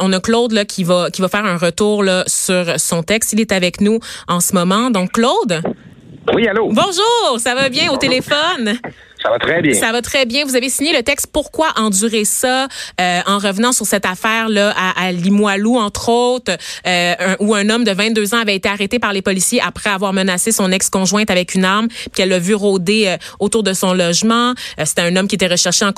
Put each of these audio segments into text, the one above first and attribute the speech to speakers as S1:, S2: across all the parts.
S1: On a Claude là, qui va qui va faire un retour là, sur son texte. Il est avec nous en ce moment. Donc Claude?
S2: Oui, allô?
S1: Bonjour, ça va bien au téléphone?
S2: Ça va très bien.
S1: Ça va très bien. Vous avez signé le texte Pourquoi endurer ça euh, en revenant sur cette affaire-là à, à, Limoilou, entre autres, euh, où un homme de 22 ans avait été arrêté par les policiers après avoir menacé son ex-conjointe avec une arme, puis qu'elle l'a vu rôder euh, autour de son logement. Euh, C'était un homme qui était recherché en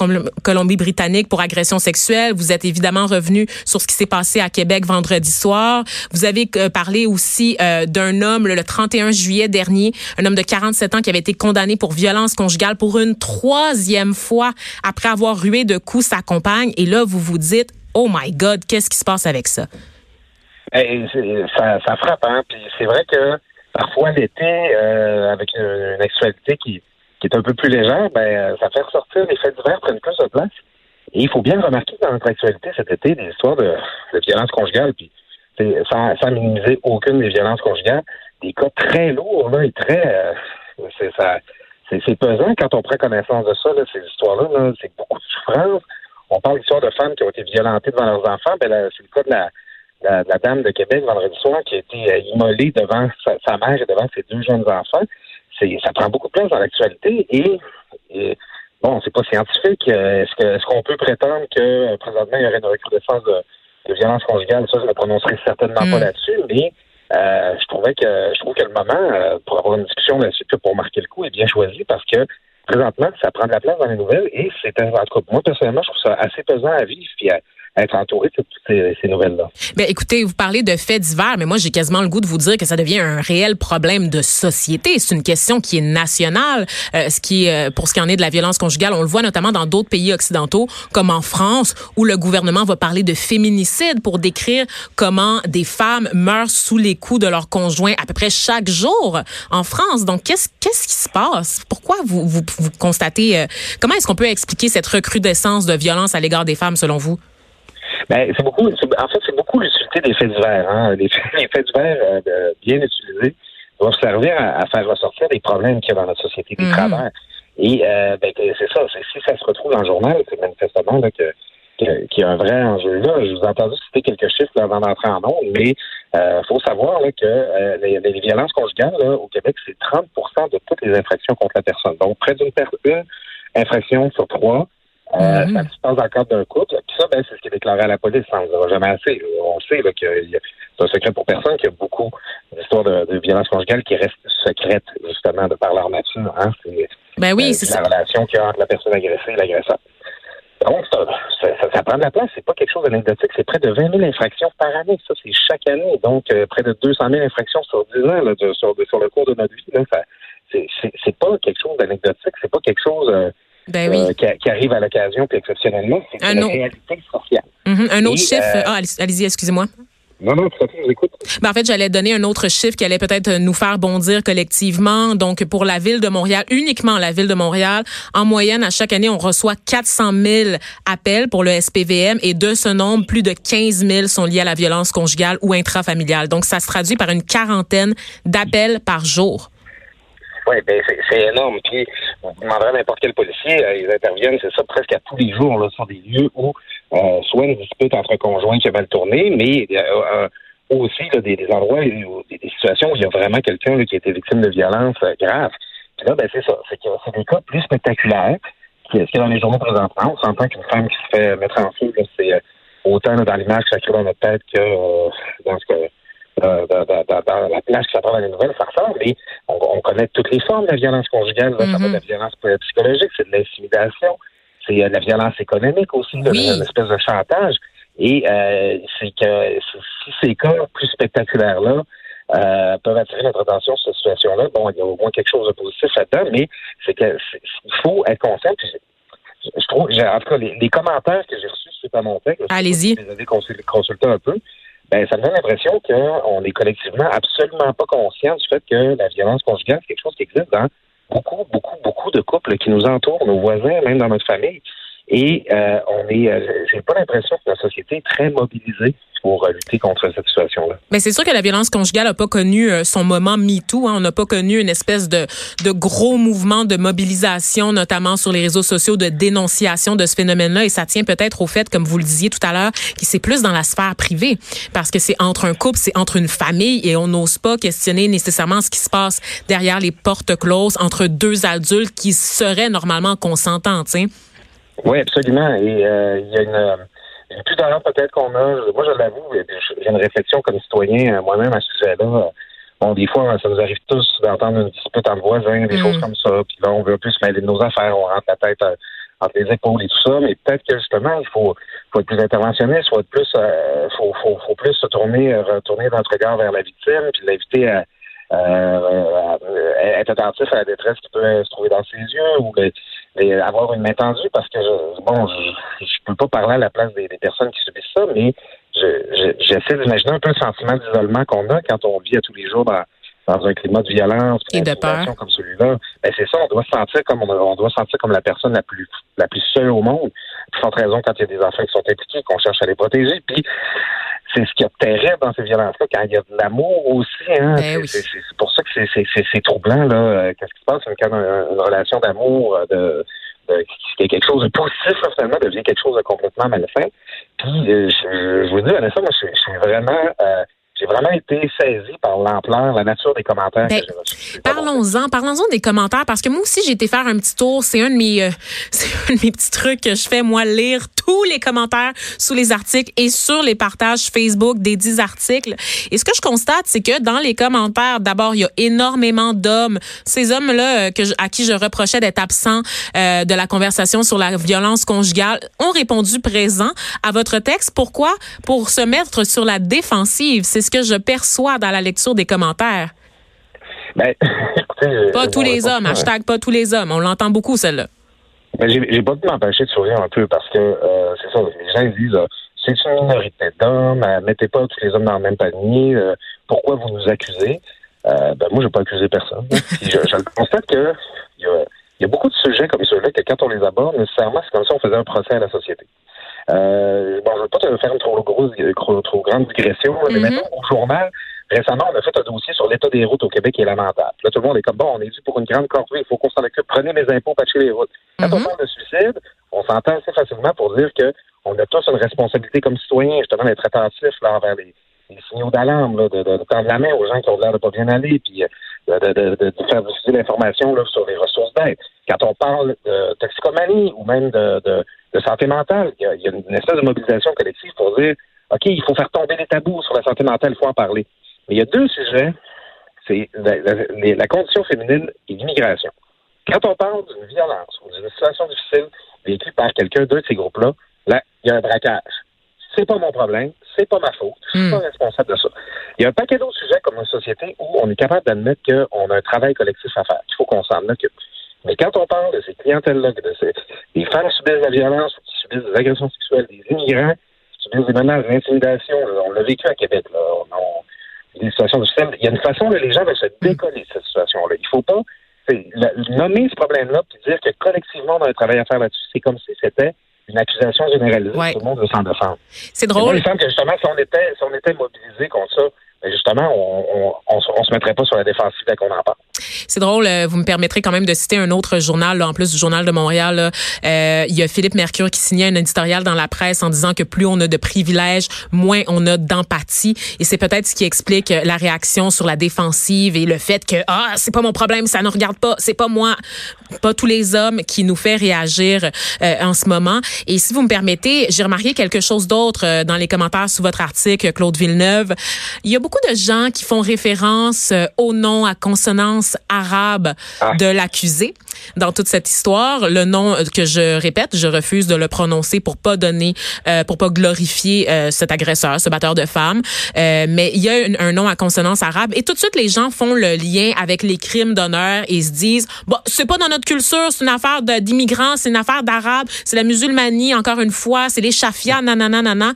S1: Colombie-Britannique pour agression sexuelle. Vous êtes évidemment revenu sur ce qui s'est passé à Québec vendredi soir. Vous avez euh, parlé aussi d'un homme le 31 juillet dernier, un homme de 47 ans qui avait été condamné pour violence conjugale pour une troisième fois après avoir rué de coups sa compagne. Et là, vous vous dites, oh my God, qu'est-ce qui se passe avec ça?
S2: Eh, ça, frappe, hein? Puis c'est vrai que parfois l'été, euh, avec une, actualité qui, qui, est un peu plus légère, ben ça fait ressortir les faits divers prennent plus de place. Et il faut bien remarquer dans notre actualité cet été des histoires de, de violence conjugale, puis sans, sans, minimiser aucune des violences conjugales, des cas très lourds là, et très euh, c'est ça c'est pesant quand on prend connaissance de ça, là, ces histoires-là. -là, c'est beaucoup de souffrance. On parle d'histoires de femmes qui ont été violentées devant leurs enfants. Ben, c'est le cas de la, la, la, dame de Québec vendredi soir qui a été euh, immolée devant sa, sa, mère et devant ses deux jeunes enfants. C'est, ça prend beaucoup de place dans l'actualité et, et bon, c'est pas scientifique. Euh, est-ce, que, est-ce qu'on peut prétendre que euh, présentement il y aurait une recrudescence de, de violence conjugale? Ça, je ne prononcerai certainement pas là-dessus, mais euh, je trouvais que je trouve que le moment euh, pour avoir une discussion là-dessus, pour marquer le coup, est bien choisi parce que présentement, ça prend de la place dans les nouvelles et c'est en tout cas, moi personnellement, je trouve ça assez pesant à vivre puis être entouré de toutes ces, nouvelles-là.
S1: Ben, écoutez, vous parlez de faits divers, mais moi, j'ai quasiment le goût de vous dire que ça devient un réel problème de société. C'est une question qui est nationale. Euh, ce qui, euh, pour ce qui en est de la violence conjugale, on le voit notamment dans d'autres pays occidentaux, comme en France, où le gouvernement va parler de féminicide pour décrire comment des femmes meurent sous les coups de leurs conjoints à peu près chaque jour en France. Donc, qu'est-ce qu'est-ce qui se passe? Pourquoi vous, vous, vous constatez, euh, comment est-ce qu'on peut expliquer cette recrudescence de violence à l'égard des femmes, selon vous?
S2: Ben, c'est beaucoup, en fait, c'est beaucoup l'utilité des faits divers. Hein. Les, les faits divers euh, bien utilisés doivent servir à, à, faire ressortir des problèmes qu'il y a dans notre société, des mm -hmm. travers. Et euh, ben, c'est ça, si ça se retrouve dans le journal, c'est manifestement là, que qu'il y a un vrai enjeu là. Je vous ai entendu citer quelques chiffres là, avant d'entrer en ondes, mais il euh, faut savoir là, que euh, les, les, violences conjugales là, au Québec, c'est 30% de toutes les infractions contre la personne. Donc, près d'une une infraction sur trois euh, mm -hmm. Ça se passe cadre d'un couple. Puis ça, ben, c'est ce qui est déclaré à la police. Ça ne dira jamais assez. On sait là, que c'est un secret pour personne qu'il y a beaucoup d'histoires de, de violence conjugale qui restent secrètes, justement, de par leur nature. Hein? C'est
S1: ben oui, euh,
S2: la relation qu'il y a entre la personne agressée et l'agresseur. Donc, ça, ça, ça, ça, prend de la place. C'est pas quelque chose d'anecdotique. C'est près de 20 000 infractions par année. Ça, c'est chaque année. Donc, euh, près de 200 000 infractions sur 10 ans là, de, sur, de, sur, le cours de notre vie. Là, ça, c'est pas quelque chose d'anecdotique. C'est pas quelque chose... Euh,
S1: ben oui.
S2: euh, qui, qui, arrive à l'occasion, puis exceptionnellement, c'est une autre... réalité sociale.
S1: Mm -hmm. Un autre Et, chiffre. Euh... Ah, allez-y, excusez-moi.
S2: Non, non, tout à fait, je vous écoute.
S1: Ben, en fait, j'allais donner un autre chiffre qui allait peut-être nous faire bondir collectivement. Donc, pour la ville de Montréal, uniquement la ville de Montréal, en moyenne, à chaque année, on reçoit 400 000 appels pour le SPVM et de ce nombre, plus de 15 000 sont liés à la violence conjugale ou intrafamiliale. Donc, ça se traduit par une quarantaine d'appels par jour.
S2: Oui, ben c'est énorme. Puis, on demanderait à n'importe quel policier, euh, ils interviennent, c'est ça, presque à tous les jours, là, sur des lieux où euh, soit une dispute entre conjoints qui a mal tourné, mais euh, aussi là, des, des, endroits, où, des, des, situations où il y a vraiment quelqu'un qui a été victime de violence euh, grave. Puis là, ben c'est ça, c'est c'est des cas plus spectaculaires qui, qui est dans les journaux présentement. On s'entend qu'une femme qui se fait mettre en feu, c'est euh, autant là, dans l'image que ça crée dans notre tête que euh, dans ce que dans, dans, dans, dans, la place que ça prend dans les nouvelles, ça ressemble. Et on, on connaît toutes les formes de la violence conjugale. Mm -hmm. Ça va de la violence psychologique, c'est de l'intimidation, c'est de la violence économique aussi,
S1: oui.
S2: une espèce de chantage. Et euh, c'est que si ces cas plus spectaculaires-là euh, peuvent attirer notre attention sur cette situation-là, bon, il y a au moins quelque chose de positif là-dedans, mais c'est que il faut être conscient. Puis je trouve, en tout cas, les, les commentaires que j'ai reçus suite à mon texte,
S1: allez-y,
S2: je les avais consultés un peu ben, ça me donne l'impression qu'on est collectivement absolument pas conscient du fait que la violence conjugale, c'est quelque chose qui existe dans beaucoup, beaucoup, beaucoup de couples qui nous entourent, nos voisins, même dans notre famille. Et euh, on est, euh, j'ai pas l'impression que la société est très mobilisée pour euh, lutter contre cette situation-là.
S1: Mais c'est sûr que la violence conjugale n'a pas connu son moment MeToo. Hein. On n'a pas connu une espèce de, de gros mouvement de mobilisation, notamment sur les réseaux sociaux, de dénonciation de ce phénomène-là. Et ça tient peut-être au fait, comme vous le disiez tout à l'heure, que c'est plus dans la sphère privée. Parce que c'est entre un couple, c'est entre une famille et on n'ose pas questionner nécessairement ce qui se passe derrière les portes closes entre deux adultes qui seraient normalement consentants. T'sais.
S2: Oui, absolument. Et euh, il y a une, une pudeur peut-être qu'on a. Moi, je l'avoue, j'ai une réflexion comme citoyen euh, moi-même à ce sujet-là. Bon, des fois, ça nous arrive tous d'entendre une dispute entre voisins, des choses mm. comme ça. Puis là, on veut plus mêler de nos affaires, on rentre la tête euh, entre les épaules et tout ça. Mais peut-être que justement, il faut, faut être plus interventionniste, faut être plus, euh, faut, faut, faut plus se tourner, retourner notre regard vers la victime, puis l'inviter à euh, être attentif à la détresse qui peut se trouver dans ses yeux ou avoir une main tendue parce que bon, je, je peux pas parler à la place des, personnes qui subissent ça, mais j'essaie d'imaginer un peu le sentiment d'isolement qu'on a quand on vit à tous les jours dans, dans un climat de violence
S1: et de peur
S2: comme celui-là. Ben c'est ça, on doit se sentir comme on, doit se sentir comme la personne la plus la plus seule au monde. Puis sans raison quand il y a des enfants qui sont impliqués, qu'on cherche à les protéger. Puis c'est ce qui est terrible dans ces violences-là, quand il y a de l'amour aussi. Hein,
S1: ben
S2: c'est pour ça que c'est troublant. là. Euh, qu'est-ce qui se passe quand une, une relation d'amour euh, de, qui est quelque chose de positif, finalement, devient quelque chose de complètement malsain. Puis, euh, je, je, vous dis, Vanessa, moi, je, je suis vraiment j'ai vraiment été saisi par l'ampleur, la nature des commentaires ben, que j'ai reçus.
S1: Parlons-en, parlons-en des commentaires parce que moi aussi j'ai été faire un petit tour. C'est un de mes, euh, c'est un de mes petits trucs que je fais moi lire tous les commentaires sous les articles et sur les partages Facebook des 10 articles. Et ce que je constate, c'est que dans les commentaires, d'abord il y a énormément d'hommes. Ces hommes-là euh, à qui je reprochais d'être absents euh, de la conversation sur la violence conjugale ont répondu présent à votre texte. Pourquoi? Pour se mettre sur la défensive. C'est ce que je perçois dans la lecture des commentaires.
S2: Ben,
S1: pas tous les hommes, hashtag pas tous les hommes. On l'entend beaucoup, celle-là.
S2: Ben, j'ai pas pu m'empêcher de sourire un peu parce que euh, c'est ça, les gens disent euh, c'est une minorité d'hommes, euh, mettez pas tous les hommes dans le même panier, pourquoi vous nous accusez? ben moi, je n'ai pas accusé personne. je, je, constate que il y a, beaucoup de sujets comme ceux-là que quand on les aborde, nécessairement, c'est comme si on faisait un procès à la société. Euh, bon, je ne veux pas te faire une trop, grosse, trop, grande digression, mais maintenant, au journal, récemment, on a fait un dossier sur l'état des routes au Québec qui est lamentable. Là, tout le monde est comme, bon, on est dû pour une grande corvée, il faut qu'on s'en occupe, prenez mes impôts, patchez les routes. Quand on mm-hmm. parle de suicide, on s'entend assez facilement pour dire que on a tous une responsabilité comme citoyens, justement, d'être attentifs là, envers les, signaux d'alarme, de, de, de, tendre la main aux gens qui ont l'air de pas bien aller, puis euh, de, de, de, faire diffuser l'information sur les ressources d'aide. Quand on parle de toxicomanie ou même de, de de santé mentale. Il y, a, une espèce de mobilisation collective pour dire OK, il faut faire tomber les tabous sur la santé mentale, il faut en parler. Mais il y a deux sujets. C'est la, condition féminine et l'immigration. Quand on parle d'une violence ou d'une situation difficile vécue par quelqu'un d'un de ces groupes-là, là, il y a un braquage. C'est pas mon problème, c'est pas ma faute, je suis pas hmm. responsable de ça. Il y a un paquet d'autres sujets comme une société où on est capable d'admettre qu'on a un travail collectif à faire, qu'il faut qu'on s'en occupe. Mais quand on parle de ces clientèles-là, de ces, des femmes qui subissent la violence, qui subissent des agressions sexuelles, des immigrants qui subissent des menaces d'intimidation, on l'a vécu à Québec, là, on, des situations difficiles. Il y a une façon que les gens veulent se décoller de cette situation-là. Il ne faut pas nommer ce problème-là et dire que collectivement, on a un travail à faire là-dessus. C'est comme si c'était une accusation généralisée. Tout le monde veut s'en défendre.
S1: C'est drôle.
S2: il me semble que justement, si on était, si on était mobilisé contre ça, ben, justement, on, on, se mettrait pas sur la défensive dès qu'on en parle.
S1: C'est drôle, euh, vous me permettrez quand même de citer un autre journal, en plus du journal de Montréal. Euh, il y a Philippe Mercure qui signait un éditorial dans la presse en disant que plus on a de privilèges, moins on a d'empathie. Et c'est peut-être ce qui explique la réaction sur la défensive et le fait que ah c'est pas mon problème, ça ne regarde pas, c'est pas moi, pas tous les hommes qui nous fait réagir euh, en ce moment. Et si vous me permettez, j'ai remarqué quelque chose d'autre dans les commentaires sous votre article, Claude Villeneuve. Il y a beaucoup de gens qui font référence au nom à consonance arabe ah. de l'accusé dans toute cette histoire. Le nom que je répète, je refuse de le prononcer pour pas donner, euh, pour pas glorifier euh, cet agresseur, ce batteur de femmes. Euh, mais il y a un, nom à consonance arabe et tout de suite les gens font le lien avec les crimes d'honneur et se disent bon c'est pas dans notre culture, c'est une affaire d'immigrants, c'est une affaire d'arabes, c'est la musulmanie encore une fois, c'est les chafias, nanana, nanana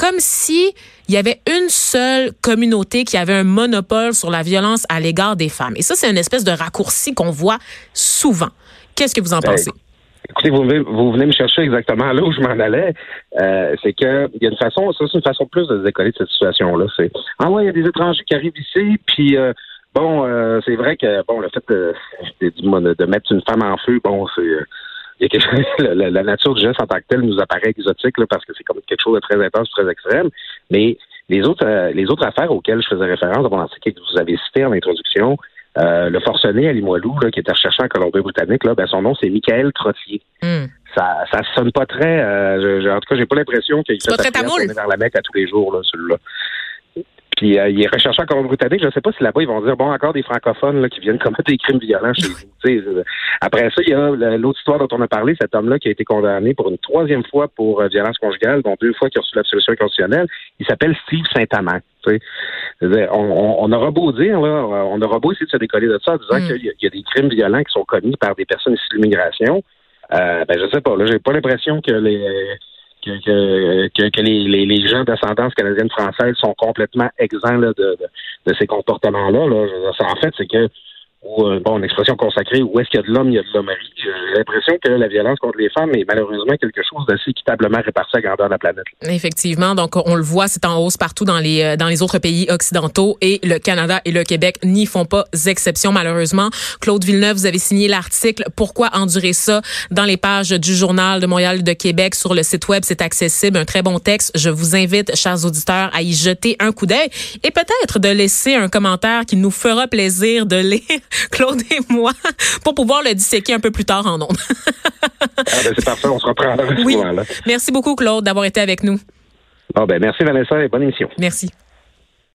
S1: comme si il y avait une seule communauté qui avait un monopole sur la violence à l'égard des femmes. Et ça, c'est une espèce de raccourci qu'on voit souvent. Qu'est-ce que vous en ben, pensez?
S2: Écoutez, vous, vous venez me chercher exactement là où je m'en allais. Euh, c'est que il y a une façon, ça c'est une façon plus de se décoller de cette situation-là. C'est ah ouais, il y a des étrangers qui arrivent ici, puis euh, bon, euh, c'est vrai que bon, le fait de, de, mettre une femme en feu, bon, c'est il y a quelque chose, la, nature du geste en tant que tel nous apparaît exotique là, parce que c'est comme quelque chose de très intense, très extrême. Mais les autres, les autres affaires auxquelles je faisais référence, bon, c'est que vous avez cité en introduction, euh, le forcené à Limoilou, là, qui est recherché en Colombie-Britannique, là, ben, son nom, c'est Michael Trottier. Hmm. Ça, ça sonne pas très. Euh, en tout cas, j'ai pas l'impression qu'il fait
S1: sa
S2: vers la Mecque à tous les jours, là, celui-là. Puis euh, il est recherché en Colombie-Britannique. Je ne sais pas si là-bas ils vont dire bon encore des francophones là, qui viennent commettre des crimes violents chez vous. après ça, il y a l'autre histoire dont on a parlé, cet homme-là qui a été condamné pour une troisième fois pour violence conjugale, dont deux fois qu'il a reçu l'absolution constitutionnelle. Il s'appelle Steve Saint-Amand. On, on, aura beau dire, là, on aura beau essayer de se décoller de ça en disant mm. qu'il y, a des crimes violents qui sont commis par des personnes issues de l'immigration. Euh, ben, je sais pas, là, j'ai pas l'impression que les que, que, les, les, gens d'ascendance canadienne-française sont complètement exempts de, de, de, ces comportements-là. Là. En fait, c'est que ou euh, bon, une expression consacrée, où est-ce qu'il y a de l'homme, il y a de l'hommerie. J'ai l'impression que la violence contre les femmes est malheureusement quelque chose d'assez équitablement réparti à grandeur de la planète.
S1: Effectivement, donc on le voit, c'est en hausse partout dans les euh, dans les autres pays occidentaux et le Canada et le Québec n'y font pas exception malheureusement. Claude Villeneuve, vous avez signé l'article Pourquoi endurer ça dans les pages du journal de Montréal de Québec sur le site web, c'est accessible, un très bon texte. Je vous invite, chers auditeurs, à y jeter un coup d'œil et peut-être de laisser un commentaire qui nous fera plaisir de lire Claude et moi, pour pouvoir le disséquer un peu plus tard en ondes.
S2: ah ben c'est parfait, on se reprend
S1: oui. Merci beaucoup, Claude, d'avoir été avec nous.
S2: Ah ben merci, Vanessa, et bonne émission.
S1: Merci.